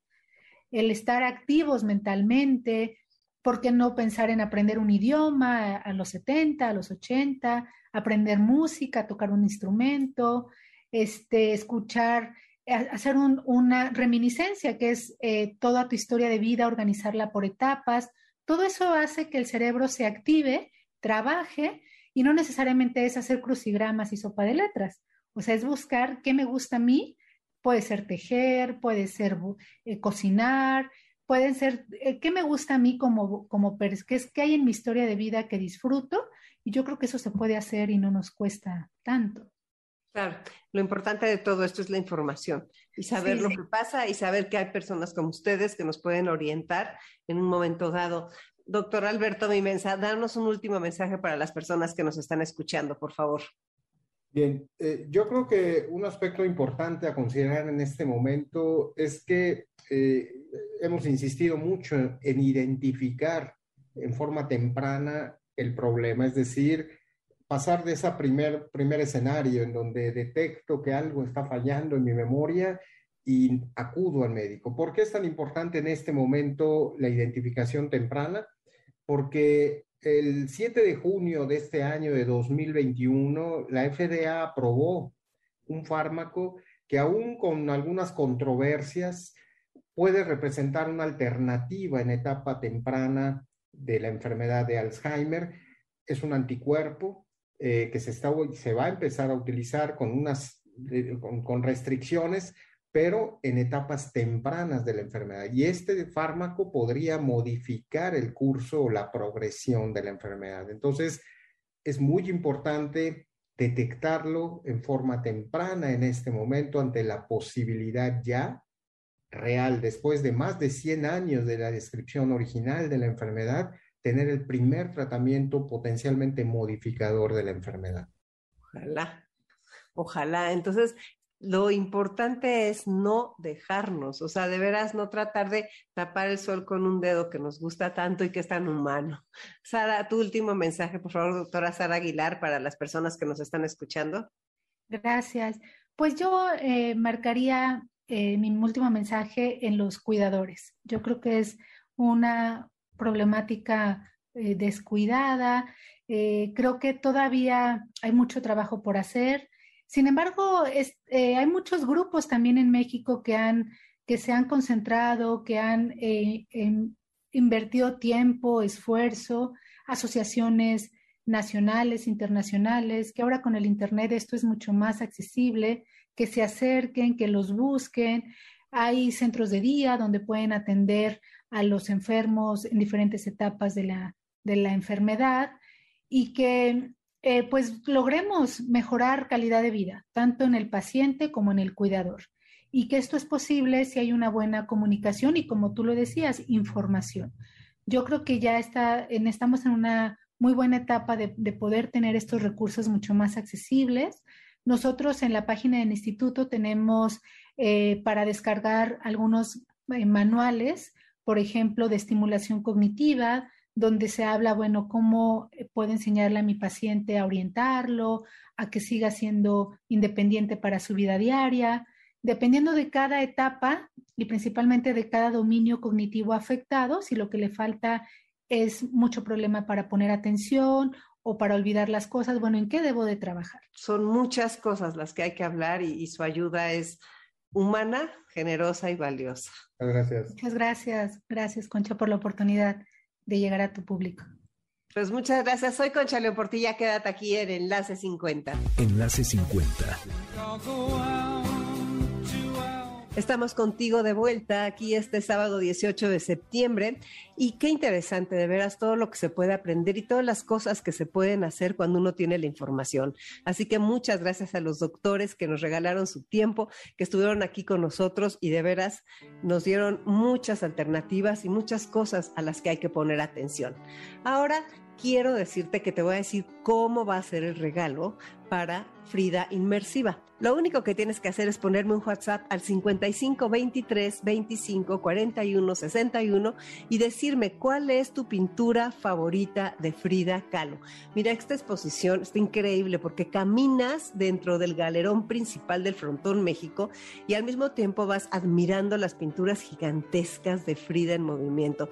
El estar activos mentalmente, ¿por qué no pensar en aprender un idioma a los 70, a los 80? Aprender música, tocar un instrumento, este, escuchar, hacer una reminiscencia, que es eh, toda tu historia de vida, organizarla por etapas. Todo eso hace que el cerebro se active, trabaje y no necesariamente es hacer crucigramas y sopa de letras. O sea, es buscar qué me gusta a mí. Puede ser tejer, puede ser eh, cocinar, pueden ser eh, qué me gusta a mí como, como qué es qué hay en mi historia de vida que disfruto y yo creo que eso se puede hacer y no nos cuesta tanto. Claro, lo importante de todo esto es la información y saber lo que pasa y saber que hay personas como ustedes que nos pueden orientar en un momento dado. Doctor Alberto Mimensa, danos un último mensaje para las personas que nos están escuchando, por favor. Bien, eh, yo creo que un aspecto importante a considerar en este momento es que eh, hemos insistido mucho en identificar en forma temprana el problema, es decir, pasar de ese primer, primer escenario en donde detecto que algo está fallando en mi memoria y acudo al médico. ¿Por qué es tan importante en este momento la identificación temprana? Porque el 7 de junio de este año de 2021, la FDA aprobó un fármaco que aún con algunas controversias puede representar una alternativa en etapa temprana de la enfermedad de Alzheimer. Es un anticuerpo eh, que se, está, se va a empezar a utilizar con, unas, con, restricciones, pero en etapas tempranas de la enfermedad. Y este fármaco podría modificar el curso o la progresión de la enfermedad. Entonces, es muy importante detectarlo en forma temprana en este momento ante la posibilidad ya real, después de más de 100 años de la descripción original de la enfermedad, tener el primer tratamiento potencialmente modificador de la enfermedad. Ojalá, ojalá. Entonces, lo importante es no dejarnos, o sea, de veras no tratar de tapar el sol con un dedo que nos gusta tanto y que es tan humano. Sara, tu último mensaje, por favor, doctora Sara Aguilar, para las personas que nos están escuchando. Gracias. Pues yo eh, marcaría eh, mi último mensaje en los cuidadores. Yo creo que es una problemática eh, descuidada. Eh, creo que todavía hay mucho trabajo por hacer. Sin embargo, hay muchos grupos también en México que, que se han concentrado, que han invertido tiempo, esfuerzo, asociaciones nacionales, internacionales, que ahora con el Internet esto es mucho más accesible que se acerquen, que los busquen. Hay centros de día donde pueden atender a los enfermos en diferentes etapas de la, de la enfermedad y que eh, pues logremos mejorar calidad de vida, tanto en el paciente como en el cuidador. Y que esto es posible si hay una buena comunicación y como tú lo decías, información. Yo creo que ya está, estamos en una muy buena etapa de, de poder tener estos recursos mucho más accesibles nosotros en la página del instituto tenemos eh, para descargar algunos eh, manuales, por ejemplo, de estimulación cognitiva, donde se habla, bueno, cómo eh, puedo enseñarle a mi paciente a orientarlo, a que siga siendo independiente para su vida diaria. Dependiendo de cada etapa y principalmente de cada dominio cognitivo afectado, si lo que le falta es mucho problema para poner atención o para olvidar las cosas, bueno, ¿en qué debo de trabajar? Son muchas cosas las que hay que hablar y, su ayuda es humana, generosa y valiosa. Gracias. Muchas gracias. Gracias, Concha, por la oportunidad de llegar a tu público. Pues muchas gracias. Soy Concha León Portilla. Quédate aquí en Enlace 50. Enlace 50. Estamos contigo de vuelta aquí este sábado 18 de septiembre y qué interesante de veras todo lo que se puede aprender y todas las cosas que se pueden hacer cuando uno tiene la información. Así que muchas gracias a los doctores que nos regalaron su tiempo, que estuvieron aquí con nosotros y de veras nos dieron muchas alternativas y muchas cosas a las que hay que poner atención. Ahora quiero decirte que te voy a decir cómo va a ser el regalo para Frida Inmersiva. Lo único que tienes que hacer es ponerme un WhatsApp al 55 23 25 41 61 y decirme cuál es tu pintura favorita de Frida Kahlo. Mira, esta exposición está increíble porque caminas dentro del galerón principal del Frontón México y al mismo tiempo vas admirando las pinturas gigantescas de Frida en movimiento.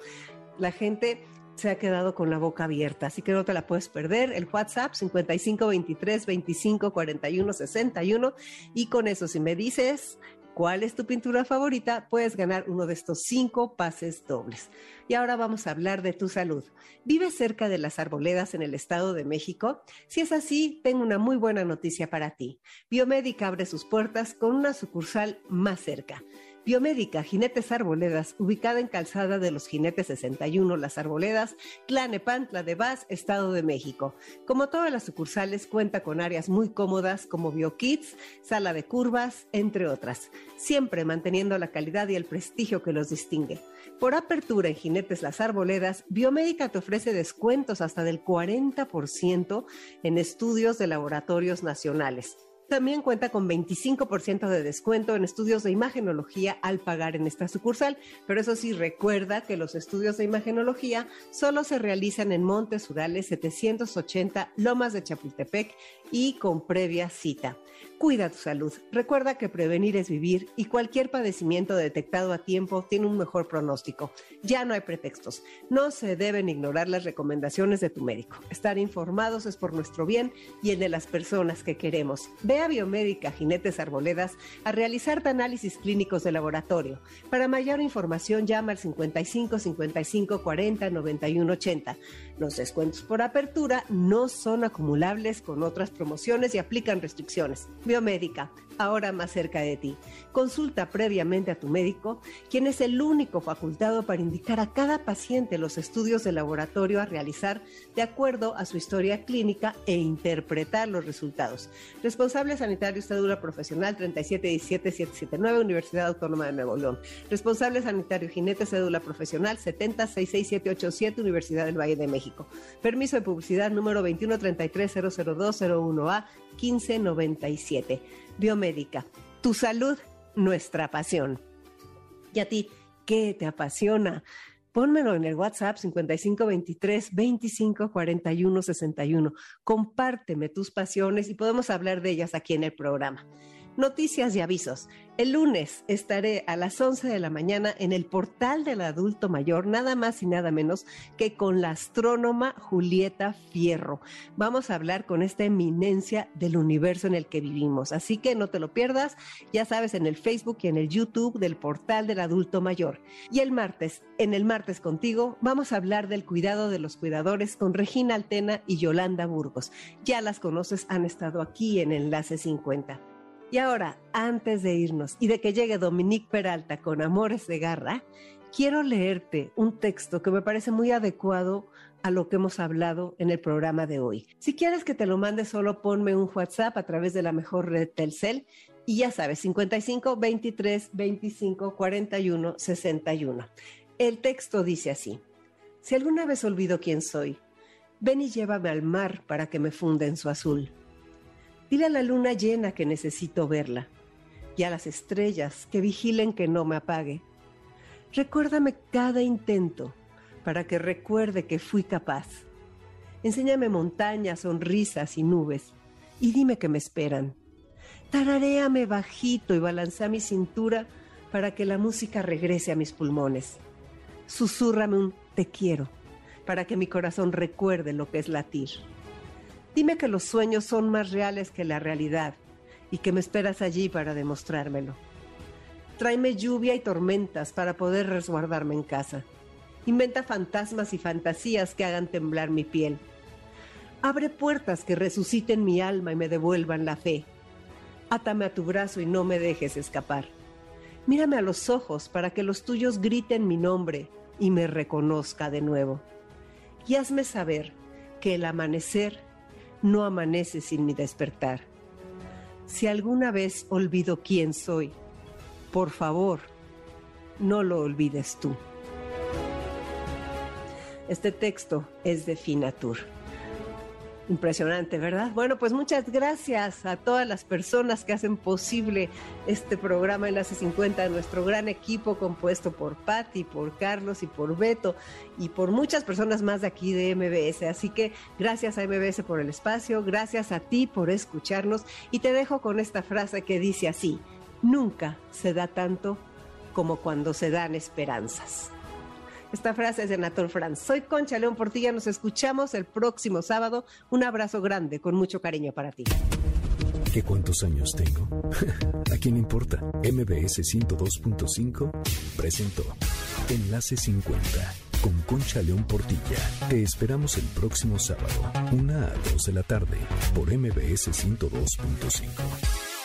La gente se ha quedado con la boca abierta, así que no te la puedes perder. El WhatsApp 5523 25 41 61 y con eso si me dices cuál es tu pintura favorita, puedes ganar uno de estos cinco pases dobles. Y ahora vamos a hablar de tu salud. ¿Vives cerca de las arboledas en el Estado de México? Si es así, tengo una muy buena noticia para ti. Biomédica abre sus puertas con una sucursal más cerca. Biomédica Jinetes Arboledas, ubicada en Calzada de los Jinetes 61, Las Arboledas, Tlanepantla de Vaz, Estado de México. Como todas las sucursales, cuenta con áreas muy cómodas como BioKits, sala de curvas, entre otras, siempre manteniendo la calidad y el prestigio que los distingue. Por apertura en Jinetes Las Arboledas, Biomédica te ofrece descuentos hasta del 40% en estudios de laboratorios nacionales. También cuenta con 25% de descuento en estudios de imagenología al pagar en esta sucursal, pero eso sí, recuerda que los estudios de imagenología solo se realizan en Montes Urales 780 Lomas de Chapultepec y con previa cita. Cuida tu salud. Recuerda que prevenir es vivir y cualquier padecimiento detectado a tiempo tiene un mejor pronóstico. Ya no hay pretextos. No se deben ignorar las recomendaciones de tu médico. Estar informados es por nuestro bien y el de las personas que queremos. Ve a Biomédica Jinetes Arboledas a realizar análisis clínicos de laboratorio. Para mayor información llama al 55 55 40 91 80. Los descuentos por apertura no son acumulables con otras promociones y aplican restricciones. Biomédica, ahora más cerca de ti. Consulta previamente a tu médico, quien es el único facultado para indicar a cada paciente los estudios de laboratorio a realizar de acuerdo a su historia clínica e interpretar los resultados. Responsable sanitario cédula profesional 3717779 Universidad Autónoma de Nuevo León. Responsable sanitario jinete cédula profesional 7066787 Universidad del Valle de México. Permiso de publicidad número 213300201A 1597. Biomédica, tu salud, nuestra pasión. ¿Y a ti qué te apasiona? Pónmelo en el WhatsApp 5523 25 41 61. Compárteme tus pasiones y podemos hablar de ellas aquí en el programa. Noticias y avisos. El lunes estaré a las 11 de la mañana en el portal del adulto mayor, nada más y nada menos que con la astrónoma Julieta Fierro. Vamos a hablar con esta eminencia del universo en el que vivimos. Así que no te lo pierdas, ya sabes, en el Facebook y en el YouTube del portal del adulto mayor. Y el martes, en el martes contigo, vamos a hablar del cuidado de los cuidadores con Regina Altena y Yolanda Burgos. Ya las conoces, han estado aquí en Enlace 50. Y ahora, antes de irnos y de que llegue Dominique Peralta con Amores de Garra, quiero leerte un texto que me parece muy adecuado a lo que hemos hablado en el programa de hoy. Si quieres que te lo mande, solo ponme un WhatsApp a través de la mejor red Telcel y ya sabes, 55 23 25 41 61. El texto dice así: Si alguna vez olvido quién soy, ven y llévame al mar para que me funda en su azul. Dile a la luna llena que necesito verla y a las estrellas que vigilen que no me apague. Recuérdame cada intento para que recuerde que fui capaz. Enséñame montañas, sonrisas y nubes y dime que me esperan. Tararéame bajito y balanza mi cintura para que la música regrese a mis pulmones. Susúrrame un te quiero para que mi corazón recuerde lo que es latir. Dime que los sueños son más reales que la realidad y que me esperas allí para demostrármelo. Tráeme lluvia y tormentas para poder resguardarme en casa. Inventa fantasmas y fantasías que hagan temblar mi piel. Abre puertas que resuciten mi alma y me devuelvan la fe. Átame a tu brazo y no me dejes escapar. Mírame a los ojos para que los tuyos griten mi nombre y me reconozca de nuevo. Y hazme saber que el amanecer no amanece sin mi despertar. Si alguna vez olvido quién soy, por favor, no lo olvides tú. Este texto es de Finatur. Impresionante, ¿verdad? Bueno, pues muchas gracias a todas las personas que hacen posible este programa Enlace 50, nuestro gran equipo compuesto por Patti, por Carlos y por Beto y por muchas personas más de aquí de MBS. Así que gracias a MBS por el espacio, gracias a ti por escucharnos y te dejo con esta frase que dice así, nunca se da tanto como cuando se dan esperanzas. Esta frase es de Nator Franz. Soy Concha León Portilla, nos escuchamos el próximo sábado. Un abrazo grande, con mucho cariño para ti. ¿Qué cuántos años tengo? [LAUGHS] ¿A quién importa? MBS 102.5 presentó Enlace 50 con Concha León Portilla. Te esperamos el próximo sábado, una a 2 de la tarde, por MBS 102.5.